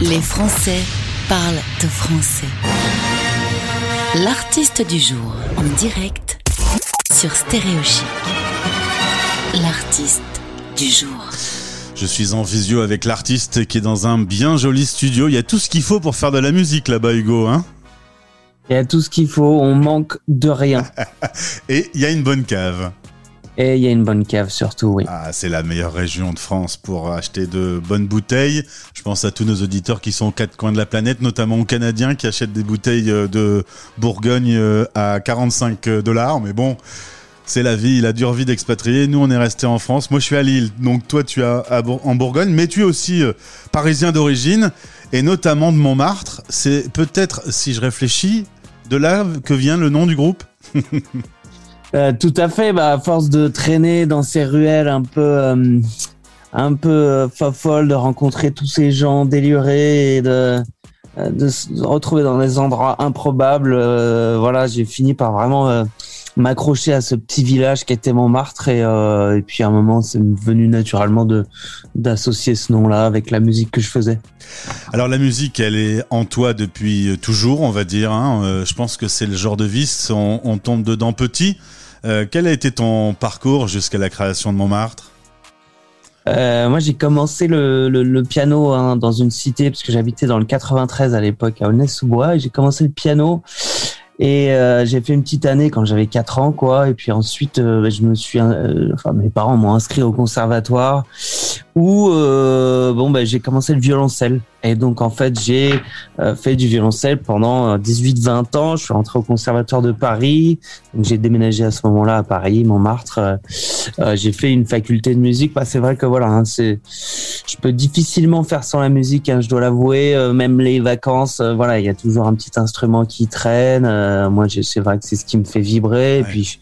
Les Français parlent de français. L'artiste du jour en direct sur Stéréochic. L'artiste du jour. Je suis en visio avec l'artiste qui est dans un bien joli studio. Il y a tout ce qu'il faut pour faire de la musique là-bas, Hugo. Hein? Il y a tout ce qu'il faut, on manque de rien. Et il y a une bonne cave. Et il y a une bonne cave surtout, oui. Ah, c'est la meilleure région de France pour acheter de bonnes bouteilles. Je pense à tous nos auditeurs qui sont aux quatre coins de la planète, notamment aux Canadiens qui achètent des bouteilles euh, de Bourgogne euh, à 45 dollars. Mais bon, c'est la vie, la dure vie d'expatrié. Nous, on est resté en France. Moi, je suis à Lille. Donc, toi, tu es en Bourgogne, mais tu es aussi euh, parisien d'origine et notamment de Montmartre. C'est peut-être, si je réfléchis, de là que vient le nom du groupe Euh, tout à fait. Bah, à force de traîner dans ces ruelles un peu, euh, un peu euh, de rencontrer tous ces gens délurés et de, euh, de se retrouver dans des endroits improbables, euh, voilà, j'ai fini par vraiment m'accrocher à ce petit village qui était Montmartre et, puis à un moment, c'est venu naturellement de d'associer ce nom-là avec la musique que je faisais. Alors la musique, elle est en toi depuis toujours, on va dire. Hein. je pense que c'est le genre de on, on tombe dedans petit. Euh, quel a été ton parcours jusqu'à la création de Montmartre? Euh, moi, j'ai commencé le, piano hein, dans une cité parce que j'habitais dans le 93 à l'époque à Aulnay-sous-Bois et j'ai commencé le piano et euh, j'ai fait une petite année quand j'avais 4 ans quoi et puis ensuite euh, je me suis enfin mes parents m'ont inscrit au conservatoire où bon ben j'ai commencé le violoncelle et donc en fait j'ai euh, fait du violoncelle pendant 18-20 ans. Je suis rentré au conservatoire de Paris, j'ai déménagé à ce moment-là à Paris, Montmartre. Euh, j'ai fait une faculté de musique. Bah, c'est vrai que voilà, hein, c'est je peux difficilement faire sans la musique, hein, je dois l'avouer. même les vacances, voilà, il y a toujours un petit instrument qui traîne. moi, c'est vrai que c'est ce qui me fait vibrer. Ouais. Et puis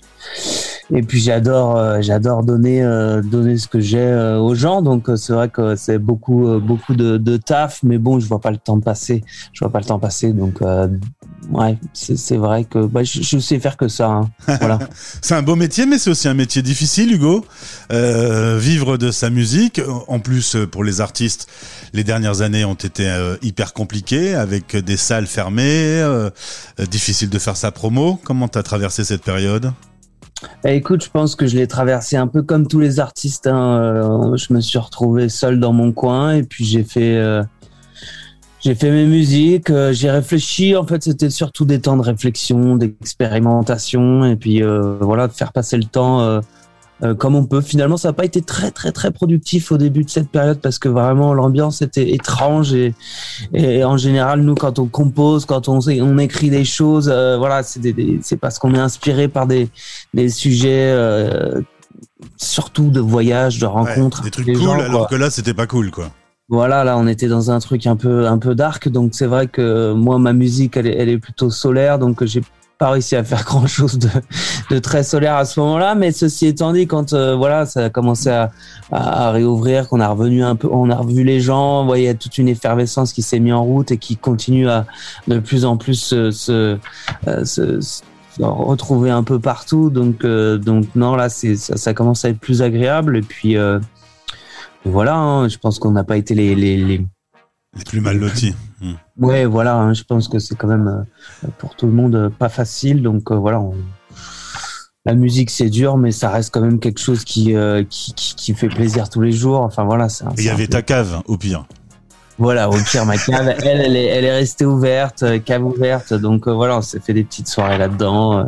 et puis j'adore euh, j'adore donner euh, donner ce que j'ai euh, aux gens. Donc c'est vrai que c'est beaucoup beaucoup de, taf. Mais bon je vois pas le temps passer. Je vois pas le temps passer. Donc ouais c'est vrai que bah, je, je, sais faire que ça hein. voilà. C'est un beau métier mais c'est aussi un métier difficile Hugo. Vivre de sa musique. En plus pour les artistes les dernières années ont été hyper compliquées avec des salles fermées difficile de faire sa promo. Comment t'as traversé cette période? Bah, écoute, je pense que je l'ai traversé un peu comme tous les artistes. Hein. Euh, je me suis retrouvé seul dans mon coin et puis j'ai fait, euh, fait mes musiques. Euh, j'ai réfléchi. En fait, c'était surtout des temps de réflexion, d'expérimentation et puis voilà, de faire passer le temps comme on peut. Finalement, ça n'a pas été très très très productif au début de cette période parce que vraiment l'ambiance était étrange et, et, en général, nous, quand on compose, quand on, on écrit des choses, euh, voilà, c'est parce qu'on est inspiré par des, des sujets. Euh, surtout de voyages, de rencontres. Ouais, des trucs cool, gens, alors que là, c'était pas cool, quoi. Voilà, là, on était dans un truc un peu, un peu dark, donc c'est vrai que moi, ma musique, elle est, elle est plutôt solaire, donc j'ai pas réussi à faire grand chose de, de très solaire à ce moment-là, mais ceci étant dit, quand euh, voilà, ça a commencé à, à, à réouvrir, qu'on a revenu un peu, on a revu les gens, il y a toute une effervescence qui s'est mise en route et qui continue à de plus en plus se, se, se, se retrouver un peu partout. Donc, euh, donc non, là, c'est ça, ça, commence à être plus agréable. Et puis euh, voilà, hein, je pense qu'on n'a pas été les, les, les les plus mal lotis. Mmh. Ouais, voilà, hein, je pense que c'est quand même euh, pour tout le monde pas facile. Donc euh, voilà, on... la musique c'est dur, mais ça reste quand même quelque chose qui, euh, qui, qui, qui, fait plaisir tous les jours. Enfin voilà, c'est. Il y avait ta cave au pire. Voilà, au pire, ma cave, elle, elle est, elle est restée ouverte, cave ouverte. Donc voilà, on s'est fait des petites soirées là-dedans.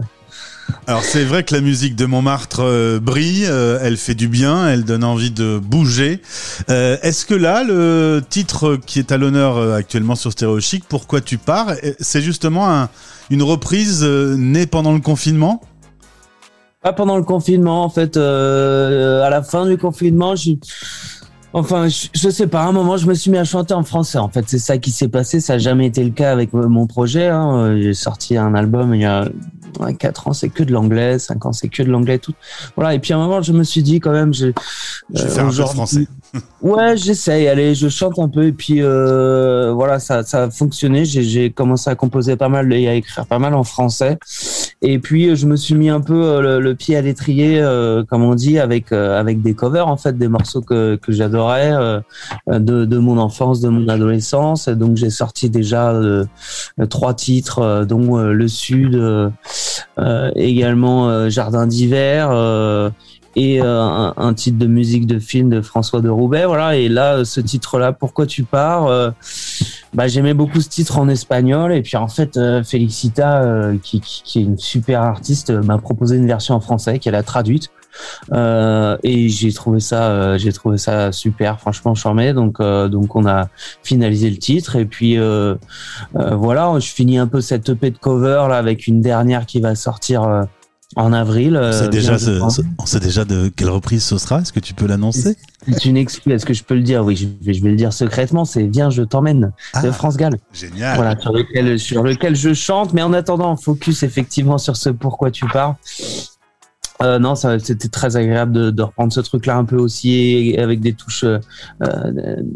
Alors c'est vrai que la musique de Montmartre euh, brille, euh, elle fait du bien, elle donne envie de bouger. Euh, Est-ce que là, le titre qui est à l'honneur actuellement sur Stéréo Chic, Pourquoi tu pars, c'est justement un, une reprise née pendant le confinement? Pas pendant le confinement, en fait. À la fin du confinement, je... Enfin, je, sais pas. À un moment, je me suis mis à chanter en français. En fait, c'est ça qui s'est passé. Ça n'a jamais été le cas avec mon projet. Hein. J'ai sorti un album il y a 4 ans, c'est que de l'anglais. 5 ans, c'est que de l'anglais. Tout. Voilà. Et puis à un moment, je me suis dit quand même, je, je vais faire un peu français. ouais, j'essaye. Allez, je chante un peu. Et puis euh, voilà, ça, ça a fonctionné. J'ai commencé à composer pas mal et à écrire pas mal en français. Et puis je me suis mis un peu le, pied à l'étrier, comme on dit, avec avec des covers en fait, des morceaux que que j'adorais de de mon enfance, de mon adolescence. Donc j'ai sorti déjà trois titres, dont Le Sud, également Jardin d'hiver et euh, un, titre de musique de film de François de Roubaix. Voilà. Et là, ce titre-là, Pourquoi tu pars euh, bah, J'aimais beaucoup ce titre en espagnol. Et puis en fait, euh, Felicita, qui, qui, est une super artiste, m'a proposé une version en français qu'elle a traduite. et j'ai trouvé ça, j'ai trouvé ça super, franchement charmé. Donc, donc on a finalisé le titre et puis voilà, je finis un peu cette EP de cover là avec une dernière qui va sortir en avril. On sait, euh, déjà, de quelle reprise ce sera. Est-ce que tu peux l'annoncer? C'est une excuse. Est-ce que je peux le dire? Oui, je vais, le dire secrètement. C'est Viens, je t'emmène de ah, France Gall. Génial. Voilà, sur lequel, sur lequel je chante. Mais en attendant, focus effectivement sur ce pourquoi tu pars. Euh, non, c'était très agréable de, de reprendre ce truc-là un peu aussi avec des touches euh,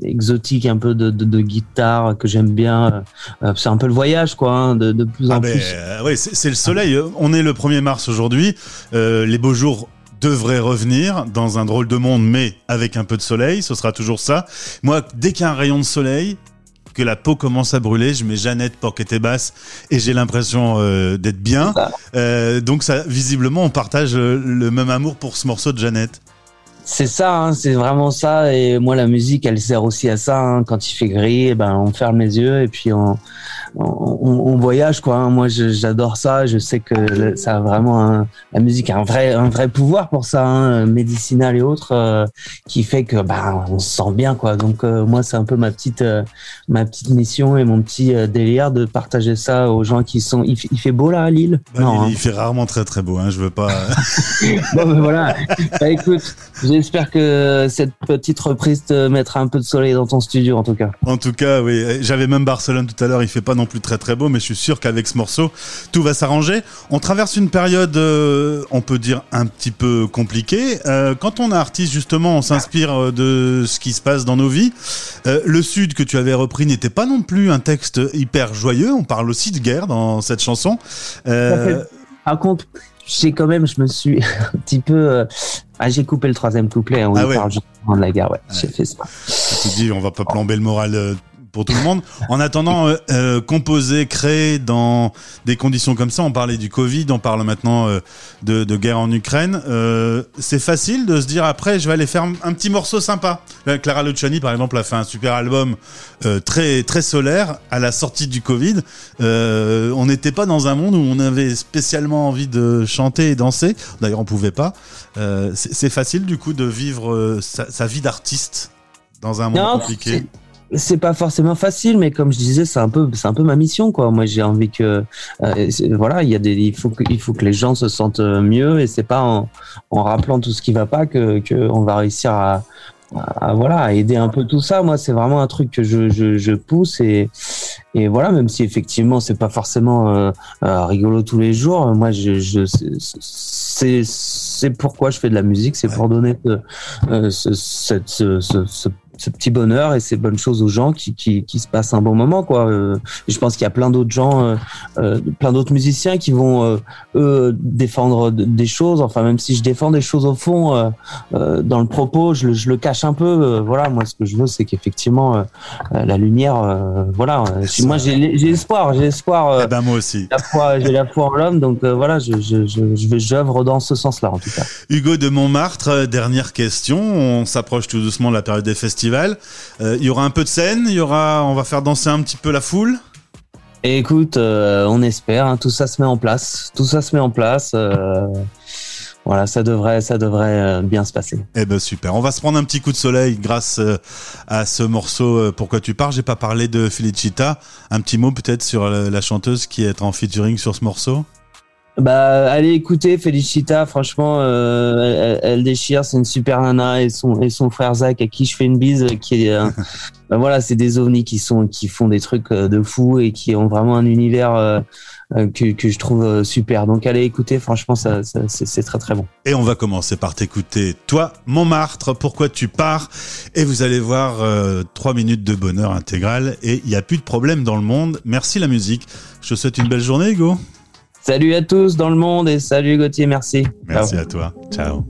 exotiques, un peu de, de, de guitare que j'aime bien. Euh, c'est un peu le voyage, quoi, hein, de, plus en ah ben, plus. oui, c'est le soleil. On est le 1er mars aujourd'hui. les beaux jours devraient revenir dans un drôle de monde, mais avec un peu de soleil. Ce sera toujours ça. Moi, dès qu'il y a un rayon de soleil, que la peau commence à brûler. Je mets Jeannette Porquette basse et j'ai l'impression euh, d'être bien. Euh, donc ça, visiblement, on partage le même amour pour ce morceau de Jeannette. C'est ça, hein, c'est vraiment ça. Et moi, la musique, elle sert aussi à ça. Hein. Quand il fait gris, eh ben, on ferme les yeux et puis on, on, voyage quoi. Hein. Moi, j'adore ça. Je sais que ça a vraiment un, la musique a un vrai un vrai pouvoir pour ça, médicinal et autres, euh, qui fait que bah on se sent bien quoi. Donc euh, moi, c'est un peu ma petite euh, ma petite mission et mon petit délire de partager ça aux gens qui sont. Il, fait beau là à Lille? Bah, non, il, fait rarement très très beau. Hein, je veux pas. bon, ben, voilà. Bah, écoute, j'espère que cette petite reprise te mettra un peu de soleil dans ton studio en tout cas. En tout cas, oui. J'avais même Barcelone tout à l'heure. Il fait pas non plus très très beau, mais je suis sûr qu'avec ce morceau, tout va s'arranger. On traverse une période, euh, on peut dire, un petit peu compliquée. Euh, quand on est artiste, justement, on s'inspire euh, de ce qui se passe dans nos vies. le Sud que tu avais repris n'était pas non plus un texte hyper joyeux. On parle aussi de guerre dans cette chanson. Par contre, j'ai quand même, je me suis un petit peu. Ah, j'ai coupé le troisième couplet hein, où ah il parle justement de la guerre. Ouais, j'ai fait ça. Tu dis, on va pas plomber le moral pour tout le monde. En attendant, euh, euh, composer, créer dans des conditions comme ça, on parlait du Covid, on parle maintenant euh, de, de, guerre en Ukraine. Euh, c'est facile de se dire après, je vais aller faire un, petit morceau sympa. Clara Luciani, par exemple, a fait un super album très très solaire à la sortie du Covid. on n'était pas dans un monde où on avait spécialement envie de chanter et danser. D'ailleurs, on pouvait pas. c'est facile du coup de vivre sa, sa vie d'artiste dans un monde compliqué c'est pas forcément facile, mais comme je disais, c'est un peu, c'est un peu ma mission, quoi. Moi, j'ai envie que, euh, voilà, il y a des, il faut que, il faut que les gens se sentent mieux, et c'est pas en, en rappelant tout ce qui va pas que, que on va réussir à, à, voilà, aider un peu tout ça. Moi, c'est vraiment un truc que je, je, je, pousse et, et voilà, même si effectivement c'est pas forcément euh, euh rigolo tous les jours. Moi, je, je c'est c'est pourquoi je fais de la musique, c'est pour donner euh, ce, ce, ce, ce, petit bonheur et ces bonnes choses aux gens qui, qui, qui se passent un bon moment quoi. Euh, je pense qu'il y a plein d'autres gens, euh, euh plein d'autres musiciens qui vont eux défendre des choses. Enfin même si je défends des choses au fond dans le propos, je, je, le cache un peu. voilà, moi ce que je veux c'est qu'effectivement la lumière, voilà. moi j'ai espoir, j'ai espoir. Eh ben moi aussi. J'ai la foi en l'homme, donc voilà, je je je j'œuvre dans ce sens-là en tout cas. Hugo de Montmartre, dernière question. On s'approche tout doucement de la période des festivals euh, il y aura un peu de scène, il y aura, on va faire danser un petit peu la foule. écoute, euh, on espère, hein, tout ça se met en place, tout ça se met en place. Euh, voilà, ça devrait, ça devrait bien se passer. Eh ben super. On va se prendre un petit coup de soleil grâce à ce morceau. Pourquoi tu pars J'ai pas parlé de Felicita. Un petit mot peut-être sur la chanteuse qui est en featuring sur ce morceau? Bah, allez écouter Felicita, franchement, euh, elle, déchire, c'est une super nana et son et son frère Zach à qui je fais une bise, qui est, euh, bah, voilà, c'est des ovnis qui sont qui font des trucs euh, de fou et qui ont vraiment un univers que, que je trouve super. Donc allez écouter, franchement, ça, ça c'est très très bon. Et on va commencer par t'écouter, toi, Montmartre, pourquoi tu pars? Et vous allez voir trois minutes de bonheur intégral et il n'y a plus de problème dans le monde. Merci la musique. Je te souhaite une belle journée, Hugo. Salut à tous dans le monde et salut Gauthier, merci. Merci à toi. Ciao.